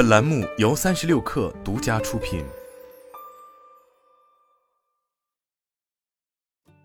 本栏目由三十六氪独家出品。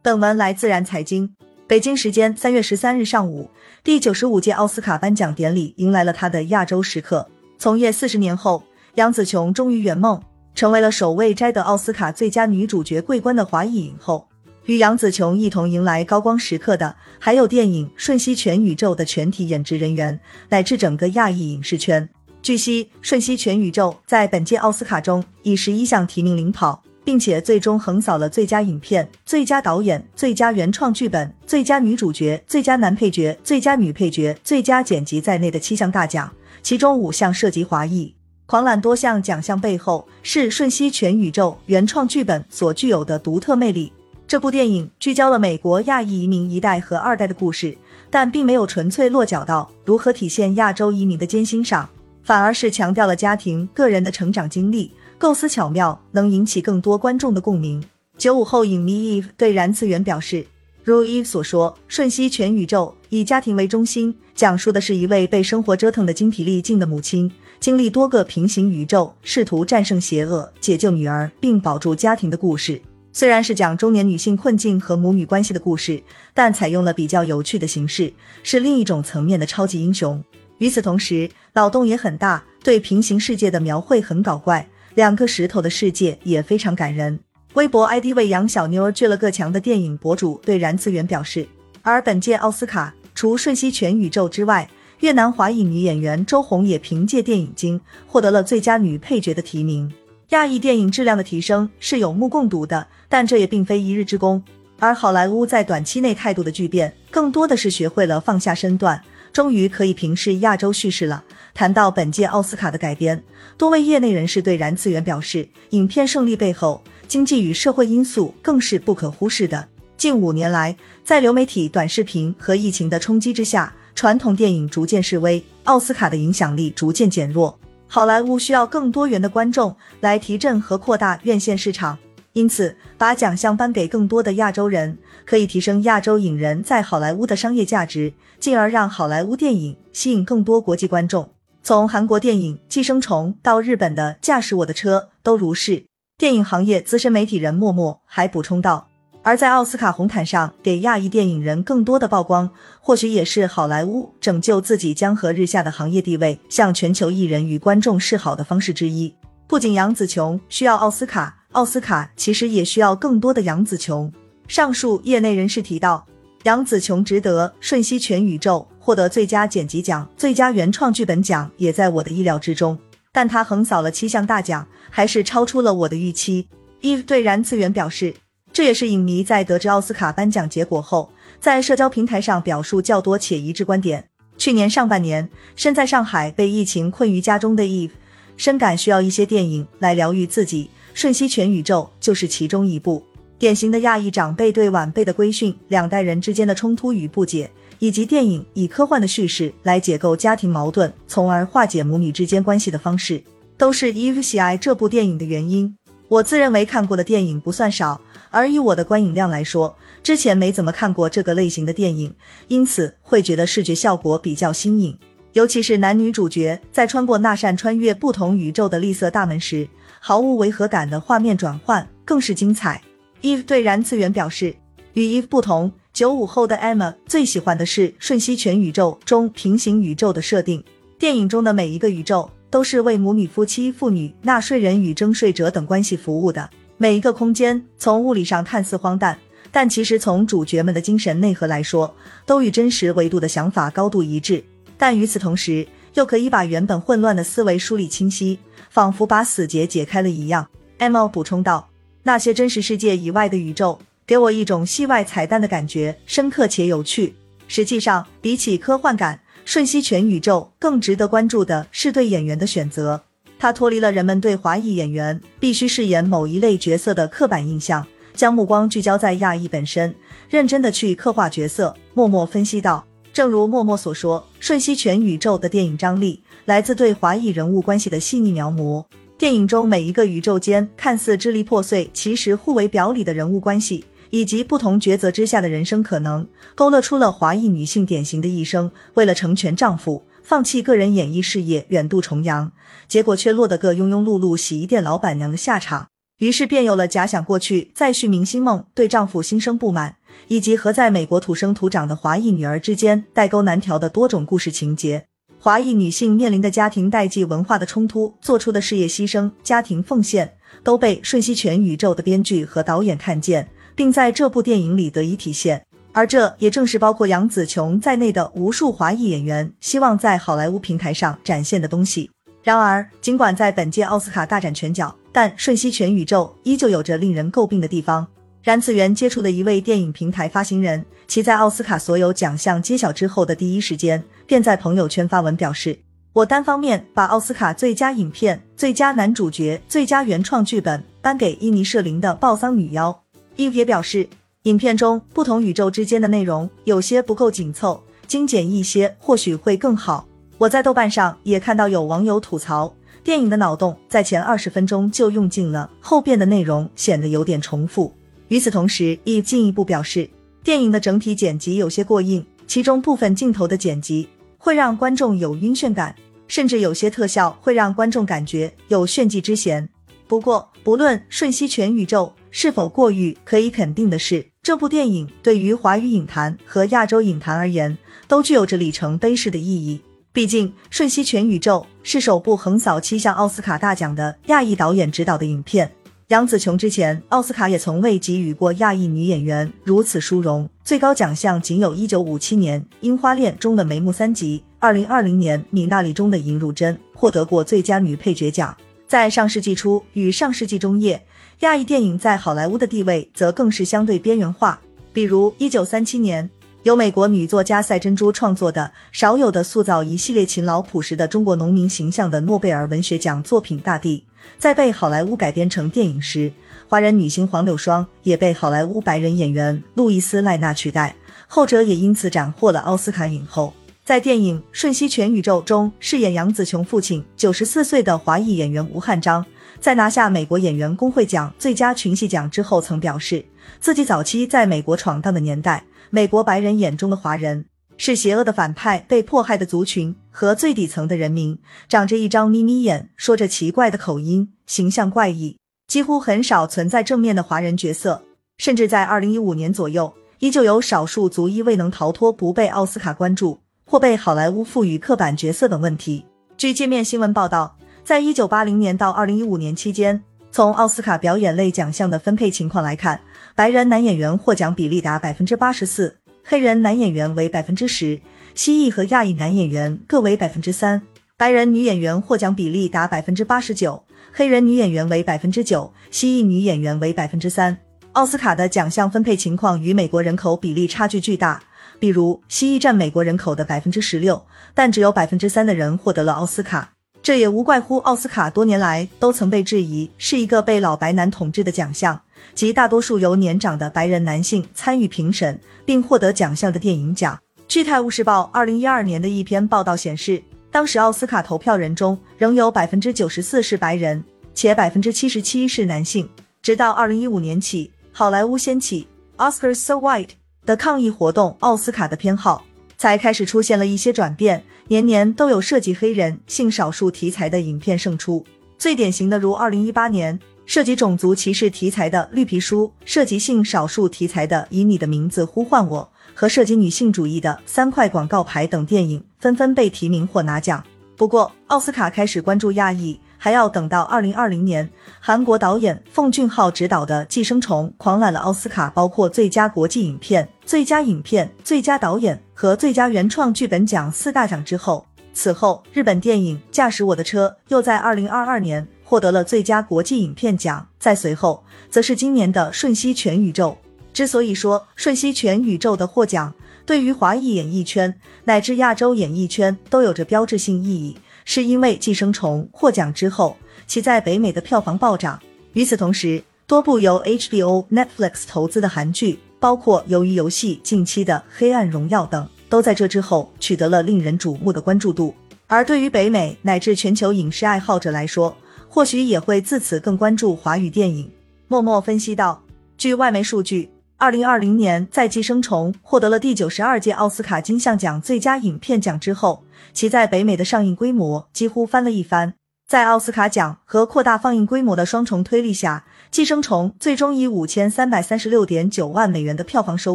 本文来自然财经。北京时间三月十三日上午，第九十五届奥斯卡颁奖典礼迎来了它的亚洲时刻。从业四十年后，杨紫琼终于圆梦，成为了首位摘得奥斯卡最佳女主角桂冠的华裔影后。与杨紫琼一同迎来高光时刻的，还有电影《瞬息全宇宙》的全体演职人员，乃至整个亚裔影视圈。据悉，《瞬息全宇宙》在本届奥斯卡中以十一项提名领跑，并且最终横扫了最佳影片、最佳导演、最佳原创剧本、最佳女主角、最佳男配角、最佳女配角、最佳剪辑在内的七项大奖，其中五项涉及华裔。狂揽多项奖项背后，是《瞬息全宇宙》原创剧本所具有的独特魅力。这部电影聚焦了美国亚裔移民一代和二代的故事，但并没有纯粹落脚到如何体现亚洲移民的艰辛上，反而是强调了家庭、个人的成长经历，构思巧妙，能引起更多观众的共鸣。九五后影迷 Eve 对燃次元表示，如 Eve 所说，《瞬息全宇宙》以家庭为中心，讲述的是一位被生活折腾的精疲力尽的母亲，经历多个平行宇宙，试图战胜邪恶、解救女儿并保住家庭的故事。虽然是讲中年女性困境和母女关系的故事，但采用了比较有趣的形式，是另一种层面的超级英雄。与此同时，脑洞也很大，对平行世界的描绘很搞怪。两个石头的世界也非常感人。微博 ID 为杨小妞倔了个强的电影博主对燃次元表示，而本届奥斯卡除《瞬息全宇宙》之外，越南华裔女演员周红也凭借电影《金》获得了最佳女配角的提名。亚裔电影质量的提升是有目共睹的，但这也并非一日之功。而好莱坞在短期内态度的巨变，更多的是学会了放下身段，终于可以平视亚洲叙事了。谈到本届奥斯卡的改编，多位业内人士对燃次元表示，影片胜利背后，经济与社会因素更是不可忽视的。近五年来，在流媒体、短视频和疫情的冲击之下，传统电影逐渐式微，奥斯卡的影响力逐渐减弱。好莱坞需要更多元的观众来提振和扩大院线市场，因此把奖项颁给更多的亚洲人，可以提升亚洲影人在好莱坞的商业价值，进而让好莱坞电影吸引更多国际观众。从韩国电影《寄生虫》到日本的《驾驶我的车》都如是。电影行业资深媒体人默默还补充道。而在奥斯卡红毯上给亚裔电影人更多的曝光，或许也是好莱坞拯救自己江河日下的行业地位，向全球艺人与观众示好的方式之一。不仅杨紫琼需要奥斯卡，奥斯卡其实也需要更多的杨紫琼。上述业内人士提到，杨紫琼值得《瞬息全宇宙》获得最佳剪辑奖、最佳原创剧本奖，也在我的意料之中。但她横扫了七项大奖，还是超出了我的预期。Eve 对燃次元表示。这也是影迷在得知奥斯卡颁奖结果后，在社交平台上表述较多且一致观点。去年上半年，身在上海被疫情困于家中的 Eve，深感需要一些电影来疗愈自己，《瞬息全宇宙》就是其中一部。典型的亚裔长辈对晚辈的规训，两代人之间的冲突与不解，以及电影以科幻的叙事来解构家庭矛盾，从而化解母女之间关系的方式，都是 Eve 喜爱这部电影的原因。我自认为看过的电影不算少。而以我的观影量来说，之前没怎么看过这个类型的电影，因此会觉得视觉效果比较新颖。尤其是男女主角在穿过那扇穿越不同宇宙的绿色大门时，毫无违和感的画面转换更是精彩。Eve 对燃次元表示，与 Eve 不同，九五后的 Emma 最喜欢的是《瞬息全宇宙》中平行宇宙的设定。电影中的每一个宇宙都是为母女、夫妻、妇女、纳税人与征税者等关系服务的。每一个空间从物理上看似荒诞，但其实从主角们的精神内核来说，都与真实维度的想法高度一致。但与此同时，又可以把原本混乱的思维梳理清晰，仿佛把死结解开了一样。M 补充道：“那些真实世界以外的宇宙，给我一种戏外彩蛋的感觉，深刻且有趣。实际上，比起科幻感，《瞬息全宇宙》更值得关注的是对演员的选择。”他脱离了人们对华裔演员必须饰演某一类角色的刻板印象，将目光聚焦在亚裔本身，认真的去刻画角色。默默分析道：“正如默默所说，《瞬息全宇宙》的电影张力来自对华裔人物关系的细腻描摹。电影中每一个宇宙间看似支离破碎，其实互为表里的人物关系，以及不同抉择之下的人生可能，勾勒出了华裔女性典型的一生：为了成全丈夫，放弃个人演艺事业，远渡重洋，结果却落得个庸庸碌碌洗衣店老板娘的下场。于是便有了假想过去再续明星梦，对丈夫心生不满，以及和在美国土生土长的华裔女儿之间代沟难调的多种故事情节。华裔女性面临的家庭代际文化的冲突，做出的事业牺牲、家庭奉献，都被《瞬息全宇宙》的编剧和导演看见，并在这部电影里得以体现。而这也正是包括杨紫琼在内的无数华裔演员希望在好莱坞平台上展现的东西。然而，尽管在本届奥斯卡大展拳脚，但《瞬息全宇宙》依旧有着令人诟病的地方。冉子元接触的一位电影平台发行人，其在奥斯卡所有奖项揭晓之后的第一时间，便在朋友圈发文表示：“我单方面把奥斯卡最佳影片、最佳男主角、最佳原创剧本颁给伊尼舍林的《暴桑女妖》。”伊也表示，影片中不同宇宙之间的内容有些不够紧凑，精简一些或许会更好。我在豆瓣上也看到有网友吐槽，电影的脑洞在前二十分钟就用尽了，后边的内容显得有点重复。与此同时，亦进一步表示，电影的整体剪辑有些过硬，其中部分镜头的剪辑会让观众有晕眩感，甚至有些特效会让观众感觉有炫技之嫌。不过，不论《瞬息全宇宙》是否过誉，可以肯定的是，这部电影对于华语影坛和亚洲影坛而言，都具有着里程碑式的意义。毕竟，《瞬息全宇宙》是首部横扫七项奥斯卡大奖的亚裔导演执导的影片。杨紫琼之前，奥斯卡也从未给予过亚裔女演员如此殊荣，最高奖项仅有一九五七年《樱花恋》中的梅木三吉，二零二零年《米娜里》中的尹汝贞获得过最佳女配角奖。在上世纪初与上世纪中叶，亚裔电影在好莱坞的地位则更是相对边缘化，比如一九三七年。由美国女作家赛珍珠创作的少有的塑造一系列勤劳朴实的中国农民形象的诺贝尔文学奖作品《大地》，在被好莱坞改编成电影时，华人女星黄柳霜也被好莱坞白人演员路易斯赖娜取代，后者也因此斩获了奥斯卡影后。在电影《瞬息全宇宙》中饰演杨紫琼父亲九十四岁的华裔演员吴汉章，在拿下美国演员工会奖最佳群戏奖之后，曾表示自己早期在美国闯荡的年代。美国白人眼中的华人是邪恶的反派，被迫害的族群和最底层的人民，长着一张眯眯眼，说着奇怪的口音，形象怪异，几乎很少存在正面的华人角色。甚至在二零一五年左右，依旧有少数族裔未能逃脱不被奥斯卡关注或被好莱坞赋予刻板角色等问题。据界面新闻报道，在一九八零年到二零一五年期间，从奥斯卡表演类奖项的分配情况来看。白人男演员获奖比例达百分之八十四，黑人男演员为百分之十，蜥蜴和亚裔男演员各为百分之三。白人女演员获奖比例达百分之八十九，黑人女演员为百分之九，蜥蜴女演员为百分之三。奥斯卡的奖项分配情况与美国人口比例差距巨大，比如蜥蜴占美国人口的百分之十六，但只有百分之三的人获得了奥斯卡。这也无怪乎奥斯卡多年来都曾被质疑是一个被老白男统治的奖项。及大多数由年长的白人男性参与评审并获得奖项的电影奖。据《泰晤士报》二零一二年的一篇报道显示，当时奥斯卡投票人中仍有百分之九十四是白人，且百分之七十七是男性。直到二零一五年起，好莱坞掀起 “Oscars So White” 的抗议活动，奥斯卡的偏好才开始出现了一些转变，年年都有涉及黑人、性少数题材的影片胜出。最典型的如二零一八年。涉及种族歧视题材的《绿皮书》，涉及性少数题材的《以你的名字呼唤我》和涉及女性主义的《三块广告牌》等电影纷纷被提名或拿奖。不过，奥斯卡开始关注亚裔，还要等到二零二零年，韩国导演奉俊昊执导的《寄生虫》狂揽了奥斯卡包括最佳国际影片、最佳影片、最佳导演和最佳原创剧本奖四大奖之后。此后，日本电影《驾驶我的车》又在二零二二年。获得了最佳国际影片奖，再随后则是今年的《瞬息全宇宙》。之所以说《瞬息全宇宙》的获奖对于华裔演艺圈乃至亚洲演艺圈都有着标志性意义，是因为《寄生虫》获奖之后，其在北美的票房暴涨。与此同时，多部由 HBO、Netflix 投资的韩剧，包括《鱿鱼游戏》近期的《黑暗荣耀》等，都在这之后取得了令人瞩目的关注度。而对于北美乃至全球影视爱好者来说，或许也会自此更关注华语电影。默默分析道：据外媒数据，二零二零年在《寄生虫》获得了第九十二届奥斯卡金像奖最佳影片奖之后，其在北美的上映规模几乎翻了一番。在奥斯卡奖和扩大放映规模的双重推力下，《寄生虫》最终以五千三百三十六点九万美元的票房收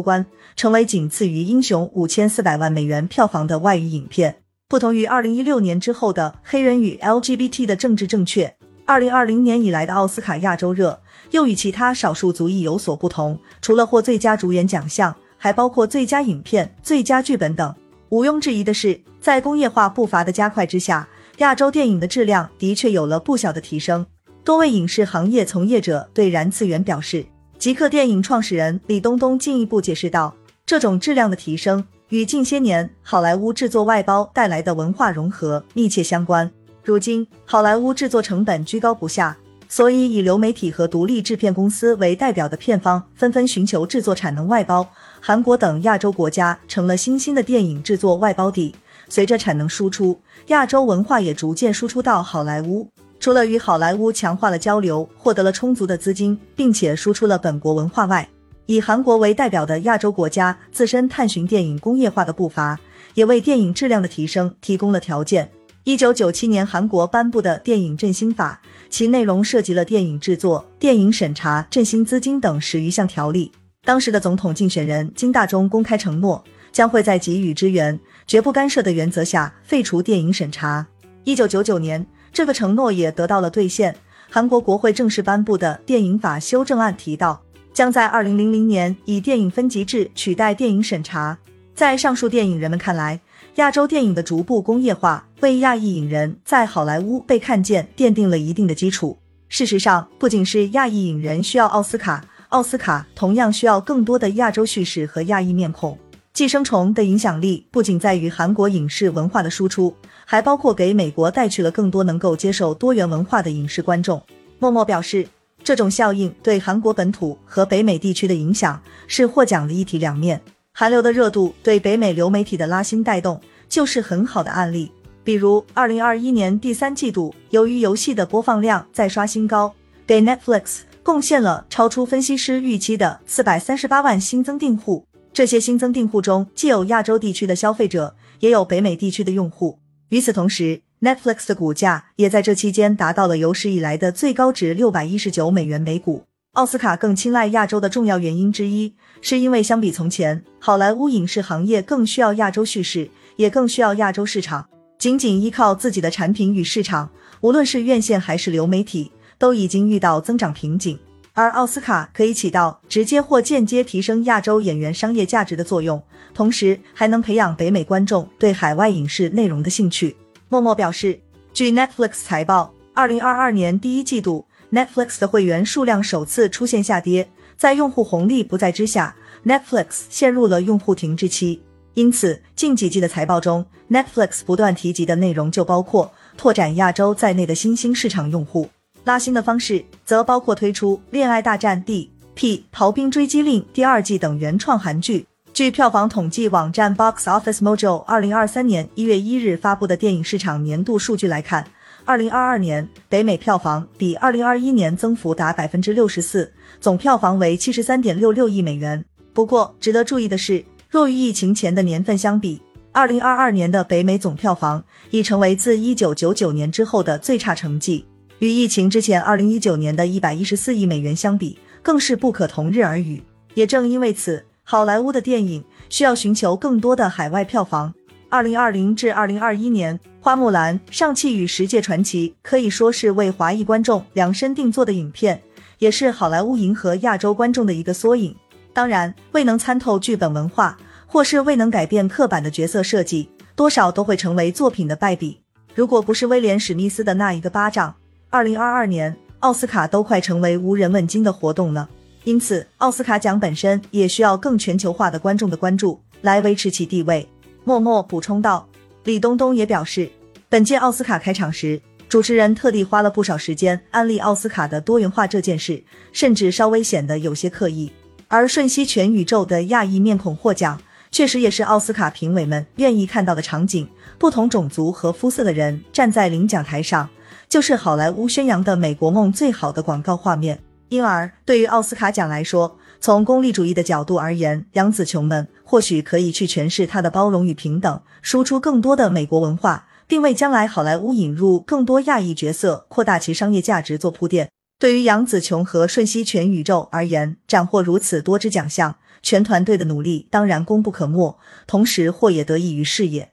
官，成为仅次于《英雄》五千四百万美元票房的外语影片。不同于二零一六年之后的黑人与 LGBT 的政治正确，二零二零年以来的奥斯卡亚洲热又与其他少数族裔有所不同。除了获最佳主演奖项，还包括最佳影片、最佳剧本等。毋庸置疑的是，在工业化步伐的加快之下。亚洲电影的质量的确有了不小的提升。多位影视行业从业者对燃次元表示，极客电影创始人李东东进一步解释道：“这种质量的提升与近些年好莱坞制作外包带来的文化融合密切相关。如今，好莱坞制作成本居高不下，所以以流媒体和独立制片公司为代表的片方纷纷寻求制作产能外包。韩国等亚洲国家成了新兴的电影制作外包地。”随着产能输出，亚洲文化也逐渐输出到好莱坞。除了与好莱坞强化了交流，获得了充足的资金，并且输出了本国文化外，以韩国为代表的亚洲国家自身探寻电影工业化的步伐，也为电影质量的提升提供了条件。一九九七年，韩国颁布的电影振兴法，其内容涉及了电影制作、电影审查、振兴资金等十余项条例。当时的总统竞选人金大中公开承诺。将会在给予支援、绝不干涉的原则下废除电影审查。一九九九年，这个承诺也得到了兑现。韩国国会正式颁布的电影法修正案提到，将在二零零零年以电影分级制取代电影审查。在上述电影人们看来，亚洲电影的逐步工业化为亚裔影人在好莱坞被看见奠定了一定的基础。事实上，不仅是亚裔影人需要奥斯卡，奥斯卡同样需要更多的亚洲叙事和亚裔面孔。寄生虫的影响力不仅在于韩国影视文化的输出，还包括给美国带去了更多能够接受多元文化的影视观众。默默表示，这种效应对韩国本土和北美地区的影响是获奖的一体两面。韩流的热度对北美流媒体的拉新带动就是很好的案例。比如，二零二一年第三季度，由于游戏的播放量再刷新高，给 Netflix 贡献了超出分析师预期的四百三十八万新增订户。这些新增订户中，既有亚洲地区的消费者，也有北美地区的用户。与此同时，Netflix 的股价也在这期间达到了有史以来的最高值六百一十九美元每股。奥斯卡更青睐亚洲的重要原因之一，是因为相比从前，好莱坞影视行业更需要亚洲叙事，也更需要亚洲市场。仅仅依靠自己的产品与市场，无论是院线还是流媒体，都已经遇到增长瓶颈。而奥斯卡可以起到直接或间接提升亚洲演员商业价值的作用，同时还能培养北美观众对海外影视内容的兴趣。默默表示，据 Netflix 财报，二零二二年第一季度 Netflix 的会员数量首次出现下跌，在用户红利不在之下，Netflix 陷入了用户停滞期。因此，近几季的财报中，Netflix 不断提及的内容就包括拓展亚洲在内的新兴市场用户。拉新的方式则包括推出《恋爱大战 D P 逃兵追击令》第二季等原创韩剧。据票房统计网站 Box Office Mojo 二零二三年一月一日发布的电影市场年度数据来看，二零二二年北美票房比二零二一年增幅达百分之六十四，总票房为七十三点六六亿美元。不过，值得注意的是，若与疫情前的年份相比，二零二二年的北美总票房已成为自一九九九年之后的最差成绩。与疫情之前二零一九年的一百一十四亿美元相比，更是不可同日而语。也正因为此，好莱坞的电影需要寻求更多的海外票房。二零二零至二零二一年，《花木兰》《上汽与十界传奇》可以说是为华裔观众量身定做的影片，也是好莱坞迎合亚洲观众的一个缩影。当然，未能参透剧本文化，或是未能改变刻板的角色设计，多少都会成为作品的败笔。如果不是威廉·史密斯的那一个巴掌。二零二二年，奥斯卡都快成为无人问津的活动了，因此奥斯卡奖本身也需要更全球化的观众的关注来维持其地位。默默补充道。李东东也表示，本届奥斯卡开场时，主持人特地花了不少时间安利奥斯卡的多元化这件事，甚至稍微显得有些刻意。而瞬息全宇宙的亚裔面孔获奖，确实也是奥斯卡评委们愿意看到的场景。不同种族和肤色的人站在领奖台上。就是好莱坞宣扬的美国梦最好的广告画面。因而，对于奥斯卡奖来说，从功利主义的角度而言，杨紫琼们或许可以去诠释她的包容与平等，输出更多的美国文化，并为将来好莱坞引入更多亚裔角色、扩大其商业价值做铺垫。对于杨紫琼和瞬息全宇宙而言，斩获如此多支奖项，全团队的努力当然功不可没，同时或也得益于事业。